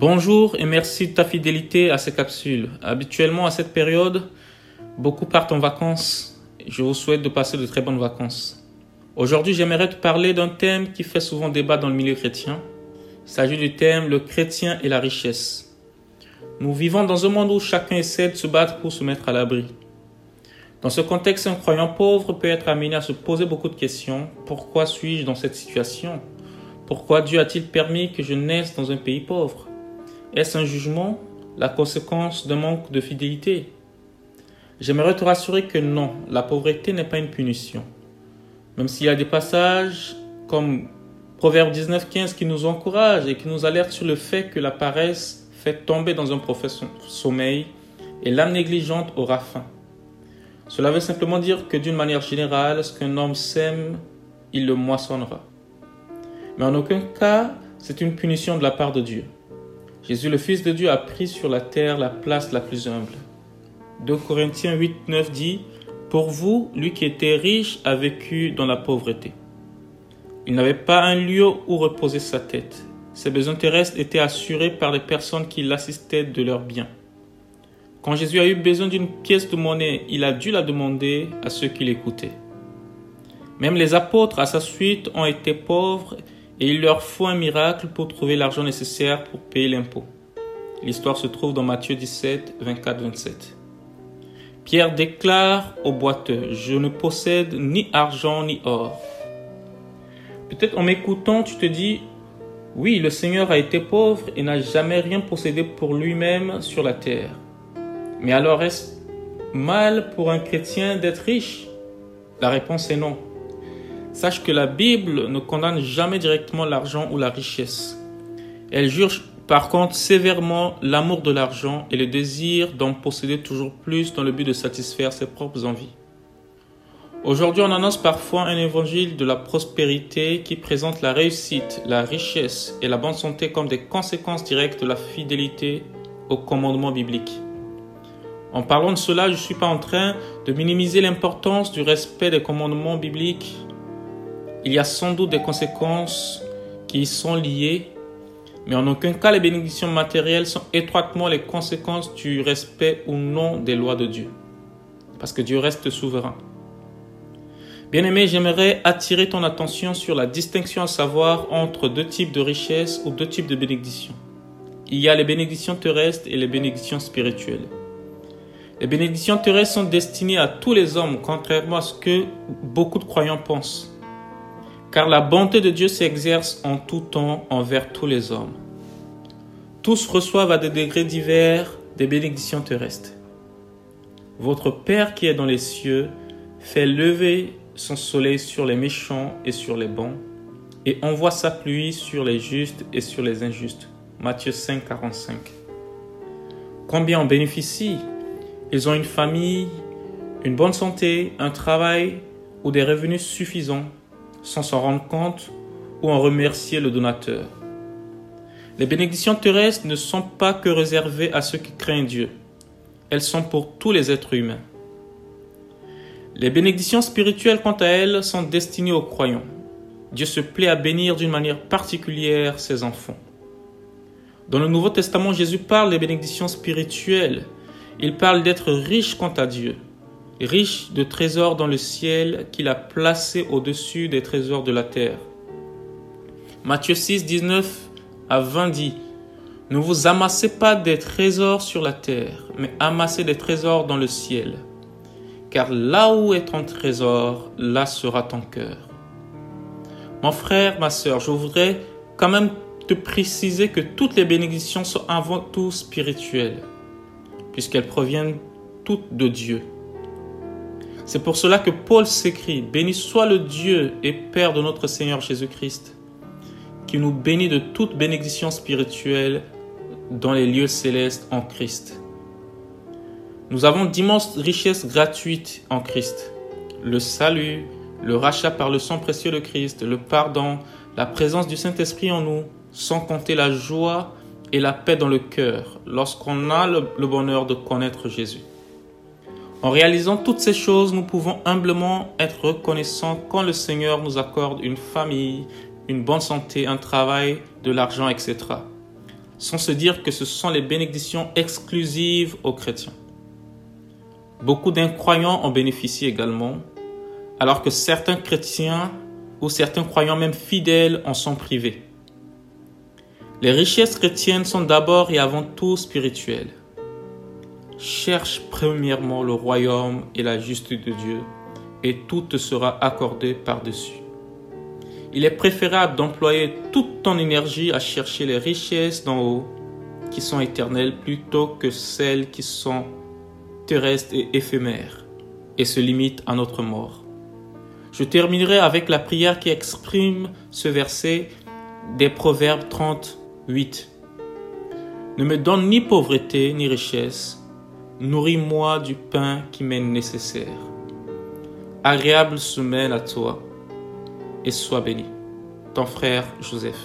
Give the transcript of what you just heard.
Bonjour et merci de ta fidélité à ces capsules. Habituellement à cette période, beaucoup partent en vacances. Je vous souhaite de passer de très bonnes vacances. Aujourd'hui, j'aimerais te parler d'un thème qui fait souvent débat dans le milieu chrétien. Il s'agit du thème le chrétien et la richesse. Nous vivons dans un monde où chacun essaie de se battre pour se mettre à l'abri. Dans ce contexte, un croyant pauvre peut être amené à se poser beaucoup de questions. Pourquoi suis-je dans cette situation? Pourquoi Dieu a-t-il permis que je naisse dans un pays pauvre? Est-ce un jugement, la conséquence d'un manque de fidélité? J'aimerais te rassurer que non, la pauvreté n'est pas une punition. Même s'il y a des passages comme Proverbe 19.15 qui nous encouragent et qui nous alertent sur le fait que la paresse fait tomber dans un profond sommeil et l'âme négligente aura faim. Cela veut simplement dire que d'une manière générale, ce qu'un homme sème, il le moissonnera. Mais en aucun cas, c'est une punition de la part de Dieu. Jésus, le Fils de Dieu, a pris sur la terre la place la plus humble. 2 Corinthiens 8, 9 dit Pour vous, lui qui était riche a vécu dans la pauvreté. Il n'avait pas un lieu où reposer sa tête. Ses besoins terrestres étaient assurés par les personnes qui l'assistaient de leurs biens. Quand Jésus a eu besoin d'une pièce de monnaie, il a dû la demander à ceux qui l'écoutaient. Même les apôtres à sa suite ont été pauvres et il leur faut un miracle pour trouver l'argent nécessaire pour payer l'impôt. L'histoire se trouve dans Matthieu 17, 24-27. Pierre déclare au boiteux, je ne possède ni argent ni or. Peut-être en m'écoutant, tu te dis, oui, le Seigneur a été pauvre et n'a jamais rien possédé pour lui-même sur la terre. Mais alors est-ce mal pour un chrétien d'être riche? La réponse est non. Sache que la Bible ne condamne jamais directement l'argent ou la richesse. Elle juge par contre sévèrement l'amour de l'argent et le désir d'en posséder toujours plus dans le but de satisfaire ses propres envies. Aujourd'hui, on annonce parfois un évangile de la prospérité qui présente la réussite, la richesse et la bonne santé comme des conséquences directes de la fidélité aux commandements bibliques. En parlant de cela, je ne suis pas en train de minimiser l'importance du respect des commandements bibliques il y a sans doute des conséquences qui y sont liées, mais en aucun cas les bénédictions matérielles sont étroitement les conséquences du respect ou non des lois de Dieu. Parce que Dieu reste souverain. Bien-aimé, j'aimerais attirer ton attention sur la distinction à savoir entre deux types de richesses ou deux types de bénédictions. Il y a les bénédictions terrestres et les bénédictions spirituelles. Les bénédictions terrestres sont destinées à tous les hommes, contrairement à ce que beaucoup de croyants pensent car la bonté de Dieu s'exerce en tout temps envers tous les hommes. Tous reçoivent à des degrés divers des bénédictions terrestres. Votre Père qui est dans les cieux fait lever son soleil sur les méchants et sur les bons, et envoie sa pluie sur les justes et sur les injustes. Matthieu 5, 45. Combien en bénéficient? Ils ont une famille, une bonne santé, un travail ou des revenus suffisants sans s'en rendre compte ou en remercier le donateur. Les bénédictions terrestres ne sont pas que réservées à ceux qui craignent Dieu. Elles sont pour tous les êtres humains. Les bénédictions spirituelles, quant à elles, sont destinées aux croyants. Dieu se plaît à bénir d'une manière particulière ses enfants. Dans le Nouveau Testament, Jésus parle des bénédictions spirituelles. Il parle d'être riche quant à Dieu riche de trésors dans le ciel qu'il a placé au-dessus des trésors de la terre. Matthieu 6, 19 à 20 dit, Ne vous amassez pas des trésors sur la terre, mais amassez des trésors dans le ciel. Car là où est ton trésor, là sera ton cœur. Mon frère, ma soeur, je voudrais quand même te préciser que toutes les bénédictions sont avant tout spirituelles, puisqu'elles proviennent toutes de Dieu. C'est pour cela que Paul s'écrit, Béni soit le Dieu et Père de notre Seigneur Jésus-Christ, qui nous bénit de toute bénédiction spirituelle dans les lieux célestes en Christ. Nous avons d'immenses richesses gratuites en Christ. Le salut, le rachat par le sang précieux de Christ, le pardon, la présence du Saint-Esprit en nous, sans compter la joie et la paix dans le cœur lorsqu'on a le, bonheur de connaître Jésus. En réalisant toutes ces choses, nous pouvons humblement être reconnaissants quand le Seigneur nous accorde une famille, une bonne santé, un travail, de l'argent, etc. sans se dire que ce sont les bénédictions exclusives aux chrétiens. Beaucoup d'incroyants en bénéficient également, alors que certains chrétiens ou certains croyants même fidèles en sont privés. Les richesses chrétiennes sont d'abord et avant tout spirituelles. Cherche premièrement le royaume et la justice de Dieu, et tout te sera accordé par-dessus. Il est préférable d'employer toute ton énergie à chercher les richesses d'en haut, qui sont éternelles, plutôt que celles qui sont terrestres et éphémères, et se limitent à notre mort. Je terminerai avec la prière qui exprime ce verset des Proverbes 38. Ne me donne ni pauvreté ni richesse, Nourris-moi du pain qui m'est nécessaire. Agréable semaine à toi et sois béni. Ton frère Joseph.